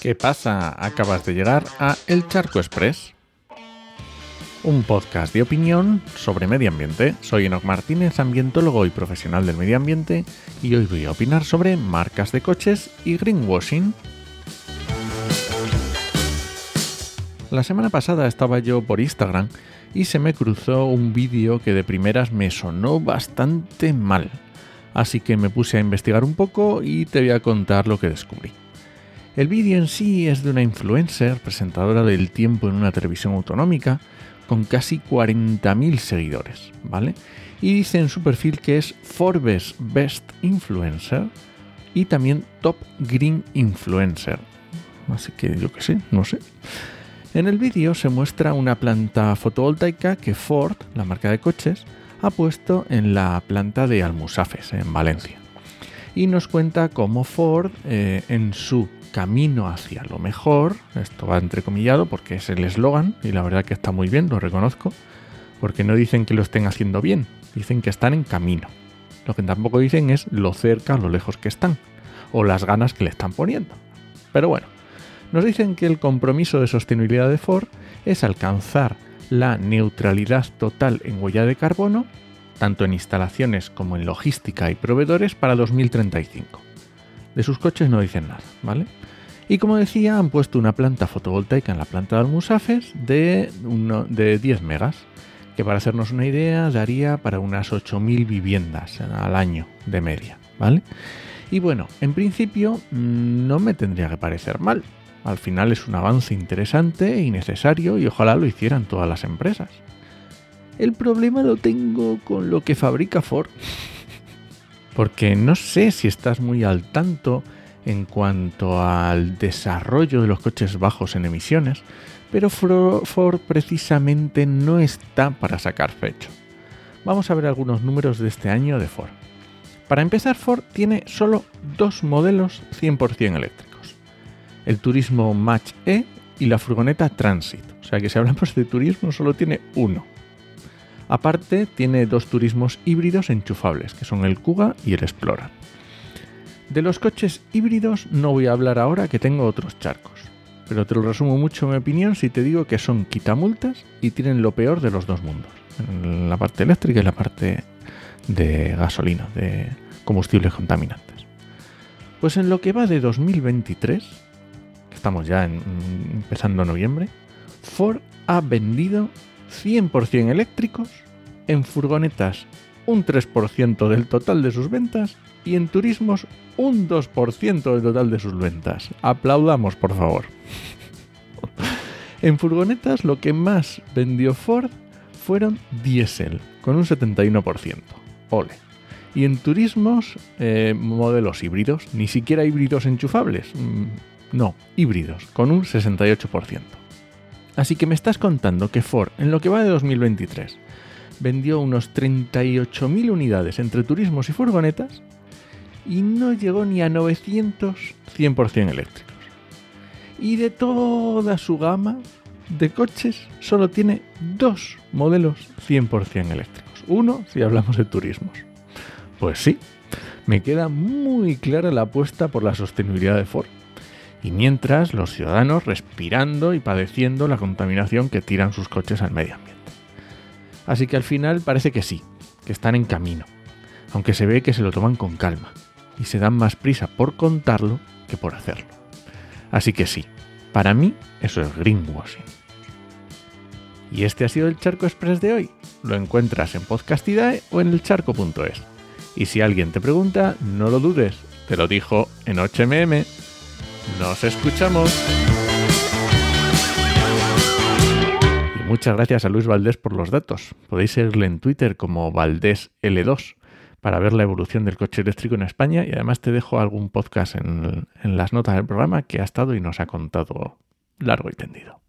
¿Qué pasa? Acabas de llegar a El Charco Express, un podcast de opinión sobre medio ambiente. Soy Enoc Martínez, ambientólogo y profesional del medio ambiente, y hoy voy a opinar sobre marcas de coches y greenwashing. La semana pasada estaba yo por Instagram y se me cruzó un vídeo que de primeras me sonó bastante mal. Así que me puse a investigar un poco y te voy a contar lo que descubrí. El vídeo en sí es de una influencer, presentadora del tiempo en una televisión autonómica, con casi 40.000 seguidores, ¿vale? Y dice en su perfil que es Forbes Best Influencer y también Top Green Influencer. Así que yo qué sé, no sé. En el vídeo se muestra una planta fotovoltaica que Ford, la marca de coches, ha puesto en la planta de Almusafes, en Valencia. Y nos cuenta cómo Ford, eh, en su camino hacia lo mejor, esto va entrecomillado porque es el eslogan y la verdad que está muy bien, lo reconozco, porque no dicen que lo estén haciendo bien, dicen que están en camino. Lo que tampoco dicen es lo cerca lo lejos que están, o las ganas que le están poniendo. Pero bueno, nos dicen que el compromiso de sostenibilidad de Ford es alcanzar la neutralidad total en huella de carbono, tanto en instalaciones como en logística y proveedores para 2035. De sus coches no dicen nada, ¿vale? Y como decía, han puesto una planta fotovoltaica en la planta de Almusafes de, de 10 megas, que para hacernos una idea daría para unas 8.000 viviendas al año de media, ¿vale? Y bueno, en principio mm, no me tendría que parecer mal, al final es un avance interesante y necesario y ojalá lo hicieran todas las empresas. El problema lo tengo con lo que fabrica Ford. Porque no sé si estás muy al tanto en cuanto al desarrollo de los coches bajos en emisiones, pero Ford precisamente no está para sacar pecho. Vamos a ver algunos números de este año de Ford. Para empezar, Ford tiene solo dos modelos 100% eléctricos el turismo Match E y la furgoneta Transit. O sea que si hablamos de turismo solo tiene uno. Aparte tiene dos turismos híbridos enchufables, que son el Kuga y el Explorer. De los coches híbridos no voy a hablar ahora que tengo otros charcos, pero te lo resumo mucho mi opinión si te digo que son quitamultas y tienen lo peor de los dos mundos, la parte eléctrica y la parte de gasolina, de combustibles contaminantes. Pues en lo que va de 2023, estamos ya empezando noviembre, Ford ha vendido 100% eléctricos en furgonetas un 3% del total de sus ventas y en turismos un 2% del total de sus ventas. Aplaudamos, por favor. en furgonetas lo que más vendió Ford fueron diésel, con un 71%. Ole. Y en turismos, eh, modelos híbridos, ni siquiera híbridos enchufables. Mm, no, híbridos, con un 68%. Así que me estás contando que Ford, en lo que va de 2023, vendió unos 38.000 unidades entre turismos y furgonetas y no llegó ni a 900 100% eléctricos. Y de toda su gama de coches solo tiene dos modelos 100% eléctricos. Uno si hablamos de turismos. Pues sí, me queda muy clara la apuesta por la sostenibilidad de Ford y mientras los ciudadanos respirando y padeciendo la contaminación que tiran sus coches al medio ambiente. Así que al final parece que sí, que están en camino, aunque se ve que se lo toman con calma y se dan más prisa por contarlo que por hacerlo. Así que sí, para mí eso es greenwashing. Y este ha sido el Charco Express de hoy. Lo encuentras en Podcastidae o en elcharco.es. Y si alguien te pregunta, no lo dudes, te lo dijo en HMM. Nos escuchamos. Y muchas gracias a Luis Valdés por los datos. Podéis seguirle en Twitter como Valdés L2 para ver la evolución del coche eléctrico en España y además te dejo algún podcast en, en las notas del programa que ha estado y nos ha contado largo y tendido.